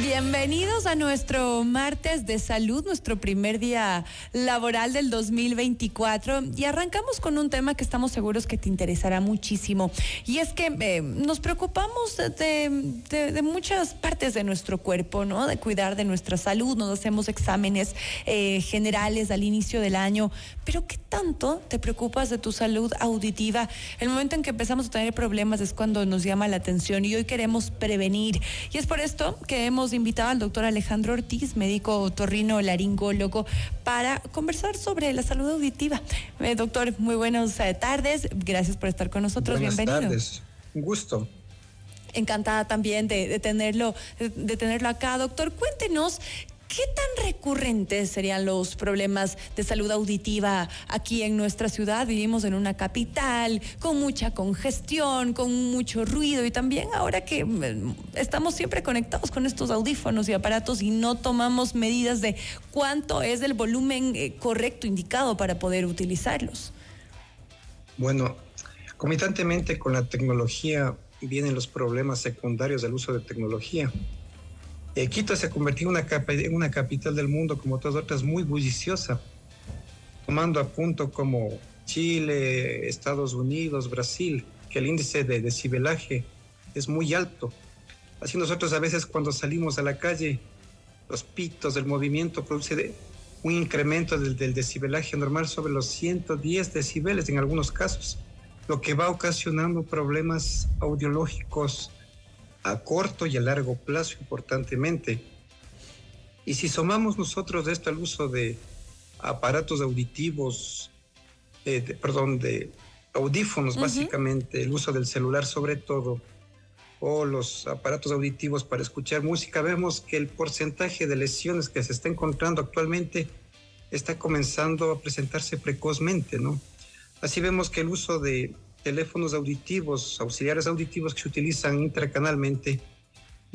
Bienvenidos a nuestro martes de salud, nuestro primer día laboral del 2024 y arrancamos con un tema que estamos seguros que te interesará muchísimo. Y es que eh, nos preocupamos de, muchas partes de nuestro cuerpo, ¿no? De cuidar de nuestra salud, nos hacemos exámenes eh, generales al inicio del año, pero ¿qué tanto te preocupas de tu salud auditiva? El momento en que empezamos a tener problemas es cuando nos llama la atención y hoy queremos prevenir. Y es por esto que hemos invitado al doctor Alejandro Ortiz, médico torrino laringólogo, para conversar sobre la salud auditiva. Eh, doctor, muy buenas eh, tardes. Gracias por estar con nosotros. Buenas Bienvenido. tardes. Un gusto. Encantada también de, tenerlo, de tenerlo acá. Doctor, cuéntenos ¿Qué tan recurrentes serían los problemas de salud auditiva aquí en nuestra ciudad? Vivimos en una capital con mucha congestión, con mucho ruido y también ahora que mm, estamos siempre conectados con estos audífonos y aparatos y no tomamos medidas de cuánto es el volumen eh, correcto indicado para poder utilizarlos. Bueno, comitantemente con la tecnología vienen los problemas secundarios del uso de tecnología. Eh, Quito se ha convertido en una, capital del mundo, como todas otras, muy bulliciosa, tomando a punto como Chile, Estados Unidos, Brasil, que el índice de decibelaje es muy alto. Así nosotros a veces cuando salimos a la calle, los pitos del movimiento produce un incremento del, del decibelaje normal sobre los 110 decibeles en algunos casos, lo que va ocasionando problemas audiológicos a corto y a largo plazo importantemente. Y si sumamos nosotros esto al uso de aparatos auditivos, eh, perdón, de audífonos básicamente, el uso del celular sobre todo, o los aparatos auditivos para escuchar música, vemos que el porcentaje de lesiones que se está encontrando actualmente está comenzando a presentarse precozmente, ¿no? Así vemos que el uso de teléfonos auditivos, auxiliares auditivos que se utilizan intracanalmente,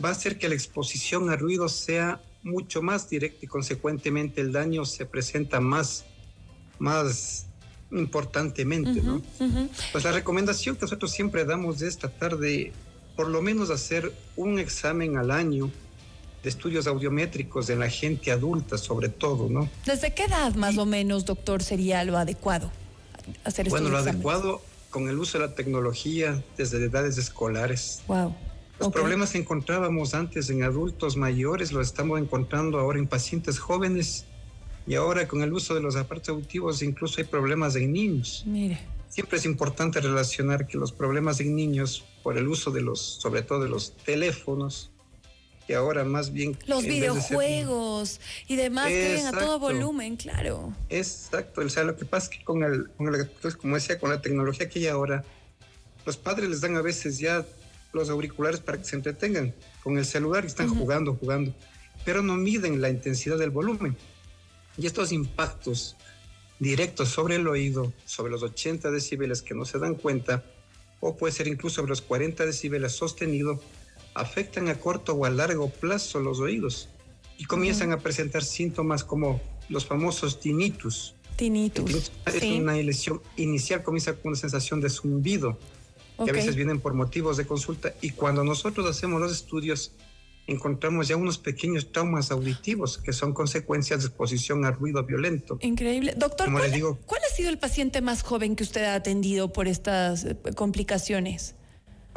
va a hacer que la exposición a ruido sea mucho más directa y consecuentemente el daño se presenta más, más importantemente, ¿no? Pues la recomendación que nosotros siempre damos es tratar de por lo menos hacer un examen al año de estudios audiométricos en la gente adulta, sobre todo, ¿no? ¿Desde qué edad más o menos, doctor, sería lo adecuado hacer Bueno, lo adecuado con el uso de la tecnología desde edades escolares. Wow. Los problemas que encontrábamos antes en adultos mayores los estamos encontrando ahora en pacientes jóvenes y ahora con el uso de los aparatos auditivos incluso hay problemas en niños. Mire. Siempre es importante relacionar que los problemas en niños por el uso de los, sobre todo de los teléfonos, que ahora más bien... Los videojuegos y demás que a todo volumen, claro. Exacto, o sea, lo que pasa es que con el, con el, pues, como decía, con la tecnología que hay ahora, los padres les dan a veces ya los auriculares para que se entretengan con el celular y están jugando, jugando, pero no miden la intensidad del volumen. Y estos impactos directos sobre el oído, sobre los 80 decibeles que no se dan cuenta, o puede ser incluso sobre los 40 decibeles sostenido, afectan a corto o a largo plazo los oídos y comienzan a presentar síntomas como los famosos tinnitus. Tinnitus. Es una lesión inicial, comienza con una sensación de zumbido, que a veces vienen por motivos de consulta y cuando nosotros hacemos los estudios encontramos ya unos pequeños traumas auditivos que son consecuencias de exposición a ruido violento. Increíble. Doctor, ¿cuál, ¿cuál ha sido el paciente más joven que usted ha atendido por estas eh, complicaciones?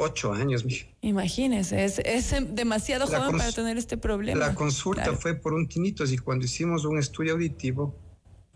Ocho años, mi. Imagínese, es, es demasiado joven para tener este problema. La consulta fue por un tinnitus y cuando hicimos un estudio auditivo,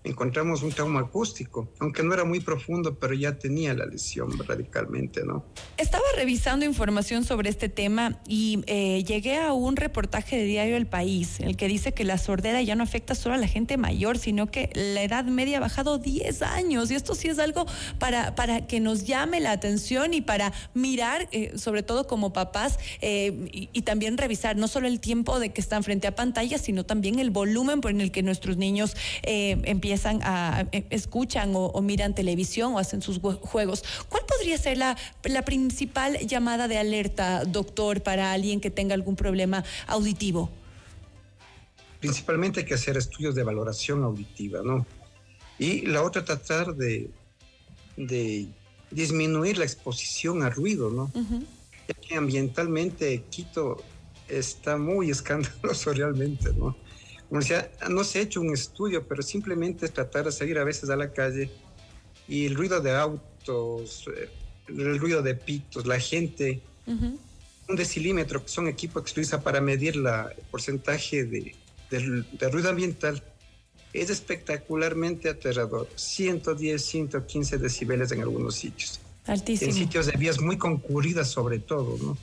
encontramos un trauma acústico, aunque no era muy profundo, pero ya tenía la lesión radicalmente, ¿no? Estaba revisando información sobre este tema y eh, llegué a un reportaje de Diario El País, el que dice que la sordera ya no afecta solo a la gente mayor, sino que la edad media ha bajado 10 años y esto sí es algo para, para que nos llame la atención y para mirar, eh, sobre todo como papás, eh, y, también revisar no solo el tiempo de que están frente a pantallas, sino también el volumen por el que nuestros niños empiezan a, eh, escuchan o, miran televisión o hacen sus juegos. ¿Cuál podría ser la, la principal llamada de alerta, doctor, para alguien que tenga algún problema auditivo? Principalmente hay que hacer estudios de valoración auditiva, ¿no? Y la otra, tratar de, de disminuir la exposición a ruido, ¿no? Ya que ambientalmente Quito está muy escandaloso realmente, ¿no? Como decía, no se ha hecho un estudio, pero simplemente es tratar de salir a veces a la calle y el ruido de autos, eh, el ruido de pitos, la gente, un decilímetro, que son equipos que se utiliza para medir la, el porcentaje de, de, ruido ambiental, es espectacularmente aterrador. 110, 115 decibeles en algunos sitios. Altísimo. En sitios de vías muy concurridas sobre todo, ¿no?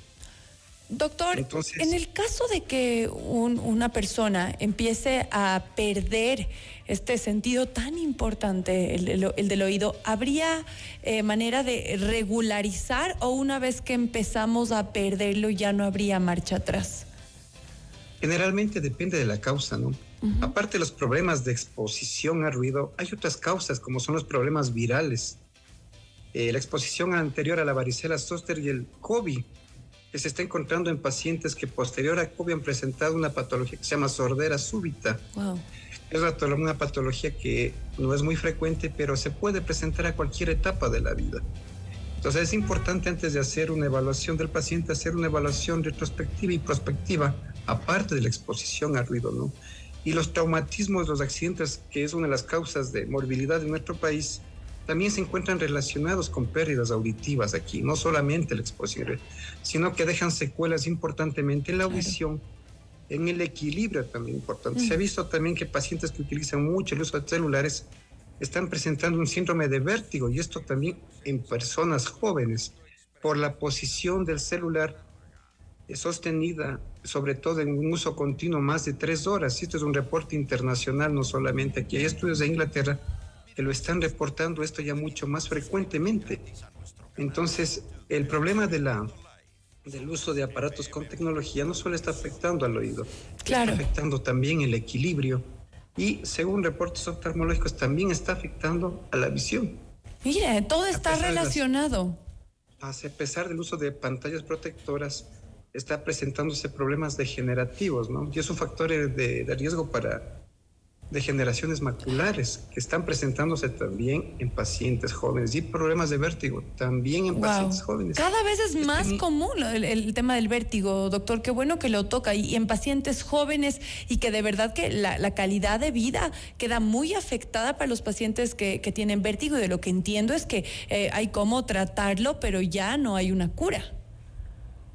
Doctor, en el caso de que una persona empiece a perder este sentido tan importante, el, del oído, ¿habría eh, manera de regularizar o una vez que empezamos a perderlo ya no habría marcha atrás? Generalmente depende de la causa, ¿no? Aparte de los problemas de exposición al ruido, hay otras causas como son los problemas virales. Eh, la exposición anterior a la varicela zoster y el COVID que se está encontrando en pacientes que posterior a COVID han presentado una patología que se llama sordera súbita. Es una patología que no es muy frecuente, pero se puede presentar a cualquier etapa de la vida. Entonces es importante antes de hacer una evaluación del paciente, hacer una evaluación retrospectiva y prospectiva, aparte de la exposición al ruido, ¿no? Y los traumatismos, los accidentes, que es una de las causas de morbilidad en nuestro país, también se encuentran relacionados con pérdidas auditivas aquí, no solamente la exposición, sino que dejan secuelas importantemente en la audición, en el equilibrio también importante. Se ha mm. visto también que pacientes que utilizan mucho el uso de celulares están presentando un síndrome de vértigo y esto también en personas jóvenes por la posición del celular sostenida, sobre todo en un uso continuo más de tres horas. Esto es un reporte internacional, no solamente aquí. Hay estudios de Inglaterra que lo están reportando esto ya mucho más frecuentemente. Entonces, el problema de la, del uso de aparatos con tecnología no solo está afectando al oído, está afectando también el equilibrio y, según reportes oftalmológicos, también está afectando a la visión. Mire, todo está relacionado. a pesar del uso de pantallas protectoras, está presentándose problemas degenerativos, ¿no? Y es un factor de riesgo para de generaciones maculares que están presentándose también en pacientes jóvenes y problemas de vértigo también en pacientes jóvenes. Cada vez es más común el, tema del vértigo, doctor. Qué bueno que lo toca y, en pacientes jóvenes y que de verdad que la, calidad de vida queda muy afectada para los pacientes que, tienen vértigo. Y de lo que entiendo es que eh, hay cómo tratarlo, pero ya no hay una cura.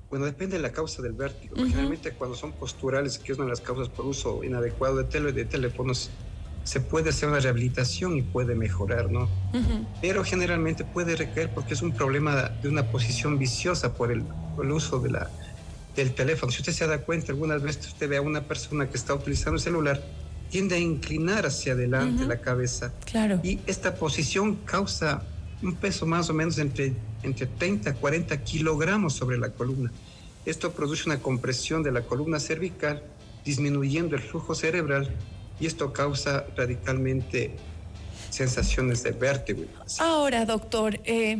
Bueno, depende de la causa del vértigo. Generalmente cuando son posturales, que es una de las causas por uso inadecuado de tele de teléfonos, se puede hacer una rehabilitación y puede mejorar, ¿no? Pero generalmente puede recaer porque es un problema de una posición viciosa por el, uso de la, del teléfono. Si usted se da cuenta, algunas veces usted ve a una persona que está utilizando el celular, tiende a inclinar hacia adelante la cabeza. Claro. Y esta posición causa un peso más o menos entre, entre 30 a 40 kilogramos sobre la columna. Esto produce una compresión de la columna cervical, disminuyendo el flujo cerebral y esto causa radicalmente sensaciones de vértigo. Ahora, doctor, eh,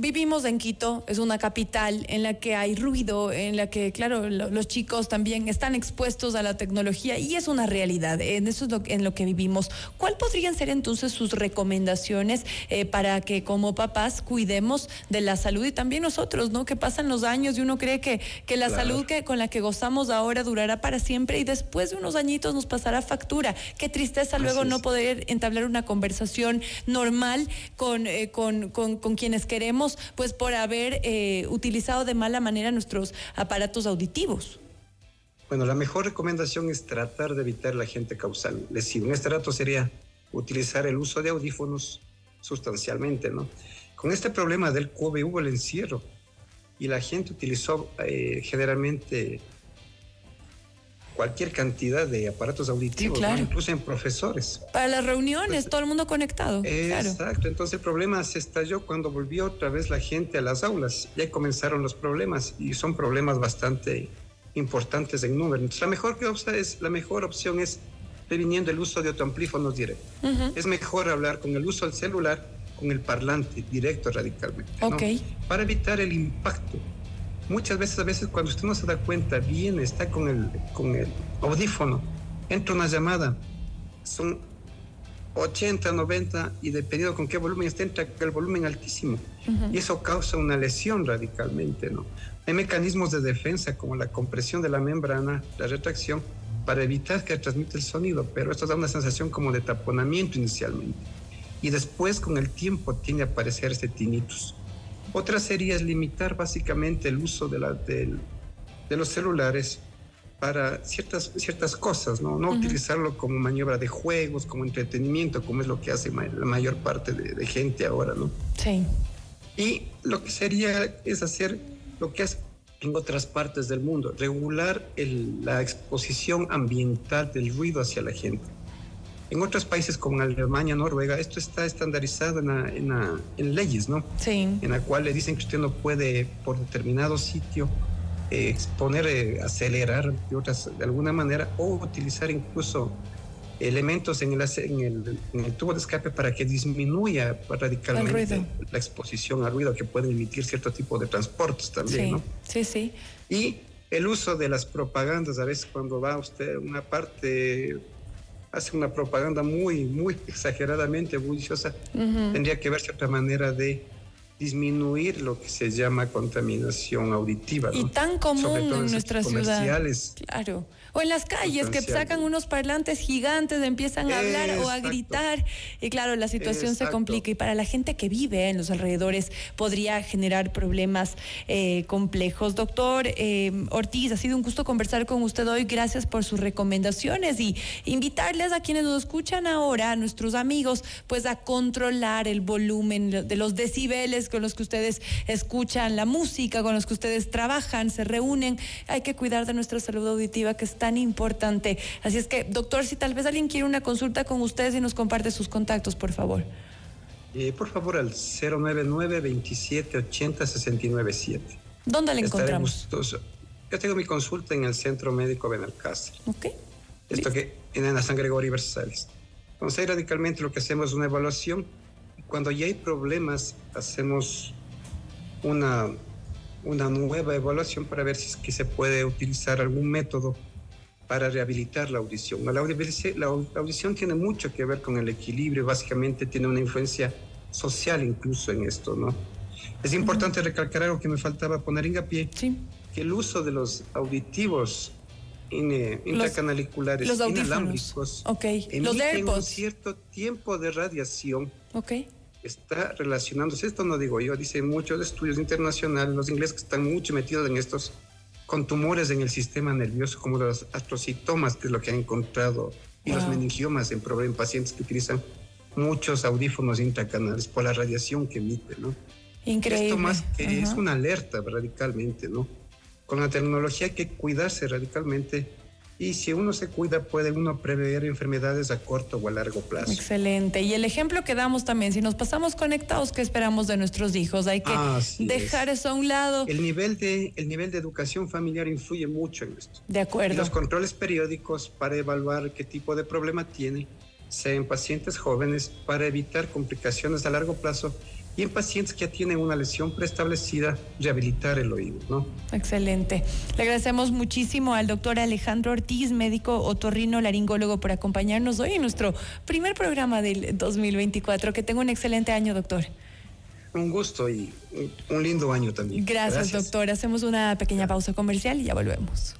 Vivimos en Quito, es una capital en la que hay ruido, en la que, claro, los chicos también están expuestos a la tecnología y es una realidad. En eso es lo, en lo que vivimos. ¿Cuál podrían ser entonces sus recomendaciones eh, para que como papás cuidemos de la salud y también nosotros, ¿no? Que pasan los años y uno cree que, que la salud que, con la que gozamos ahora durará para siempre y después de unos añitos nos pasará factura. Qué tristeza luego no poder entablar una conversación normal con, eh, con, con, con quienes queremos pues por haber eh, utilizado de mala manera nuestros aparatos auditivos. Bueno, la mejor recomendación es tratar de evitar la gente causal lesiva. En este rato sería utilizar el uso de audífonos sustancialmente, ¿no? Con este problema del COVID hubo el encierro y la gente utilizó eh, generalmente cualquier cantidad de aparatos auditivos, incluso en profesores. Para las reuniones, todo el mundo conectado. Exacto, entonces el problema se estalló cuando volvió otra vez la gente a las aulas. Ya comenzaron los problemas y son problemas bastante importantes en número. Entonces, la mejor, es, la mejor opción es previniendo el uso de autoamplífonos directos. Es mejor hablar con el uso del celular con el parlante directo radicalmente. Para evitar el impacto muchas veces, a veces cuando usted no se da cuenta, viene, está con el, con el audífono, entra una llamada, son 80, 90 y dependiendo con qué volumen esté, entra el volumen altísimo. Y eso causa una lesión radicalmente, ¿no? Hay mecanismos de defensa como la compresión de la membrana, la retracción, para evitar que transmita el sonido, pero esto da una sensación como de taponamiento inicialmente. Y después, con el tiempo, tiende a aparecer este tinnitus. Otra sería es limitar básicamente el uso de, la, de, de los celulares para ciertas, ciertas cosas, ¿no? No utilizarlo como maniobra de juegos, como entretenimiento, como es lo que hace la mayor parte de, gente ahora, ¿no? Sí. Y lo que sería es hacer lo que hace en otras partes del mundo, regular la exposición ambiental del ruido hacia la gente. En otros países como Alemania, Noruega, esto está estandarizado en, en, leyes, ¿no? Sí. En la cual le dicen que usted no puede, por determinado sitio, eh, exponer, eh, acelerar de, otras, de alguna manera, o utilizar incluso elementos en el, en el, en el tubo de escape para que disminuya radicalmente la exposición al ruido que pueden emitir cierto tipo de transportes también, sí, ¿no? Sí, sí. Y el uso de las propagandas, a veces cuando va usted a una parte hace una propaganda muy, muy exageradamente bulliciosa, tendría que verse otra manera de disminuir lo que se llama contaminación auditiva. Y tan común en nuestra ciudad. Claro. O en las calles que sacan unos parlantes gigantes, empiezan a hablar o a gritar. Y claro, la situación se complica. Y para la gente que vive en los alrededores podría generar problemas eh, complejos. Doctor eh, Ortiz, ha sido un gusto conversar con usted hoy. Gracias por sus recomendaciones y invitarles a quienes nos escuchan ahora, a nuestros amigos, pues a controlar el volumen de los decibeles con los que ustedes escuchan la música, con los que ustedes trabajan, se reúnen. Hay que cuidar de nuestra salud auditiva que es tan importante. Así es que, doctor, si tal vez alguien quiere una consulta con ustedes y nos comparte sus contactos, por favor. Eh, por favor, al 099 2780 697 ¿Dónde le encontramos? Yo tengo mi consulta en el Centro Médico Benalcázar. Ok. Esto que en la San Gregorio Versalles. Entonces, radicalmente lo que hacemos es una evaluación. Cuando ya hay problemas, hacemos una, una nueva evaluación para ver si es que se puede utilizar algún método para rehabilitar la audición. La audición, tiene mucho que ver con el equilibrio, básicamente tiene una influencia social incluso en esto, ¿no? Es importante recalcar algo que me faltaba poner hincapié, sí. que el uso de los auditivos intracanaliculares, los, los inalámbricos, okay. emiten un cierto tiempo de radiación. Okay. Está relacionándose, esto no digo yo, dicen muchos estudios internacionales, los ingleses que están mucho metidos en estos, con tumores en el sistema nervioso, como los astrocitomas, que es lo que han encontrado, y los meningiomas en, en pacientes que utilizan muchos audífonos intracanales por la radiación que emite, ¿no? Increíble. Esto más que es una alerta radicalmente, ¿no? Con la tecnología hay que cuidarse radicalmente y si uno se cuida puede uno prever enfermedades a corto o a largo plazo. Excelente. Y el ejemplo que damos también, si nos pasamos conectados, ¿qué esperamos de nuestros hijos? Hay que dejar eso a un lado. El nivel, de, el nivel de educación familiar influye mucho en esto. De acuerdo. los controles periódicos para evaluar qué tipo de problema tiene, sea en pacientes jóvenes, para evitar complicaciones a largo plazo y en pacientes que ya tienen una lesión preestablecida, rehabilitar el oído, ¿no? Excelente. Le agradecemos muchísimo al doctor Alejandro Ortiz, médico otorrino laringólogo, por acompañarnos hoy en nuestro primer programa del 2024. Que tenga un excelente año, doctor. Un gusto y un lindo año también. Gracias, Gracias. doctor. Hacemos una pequeña pausa comercial y ya volvemos.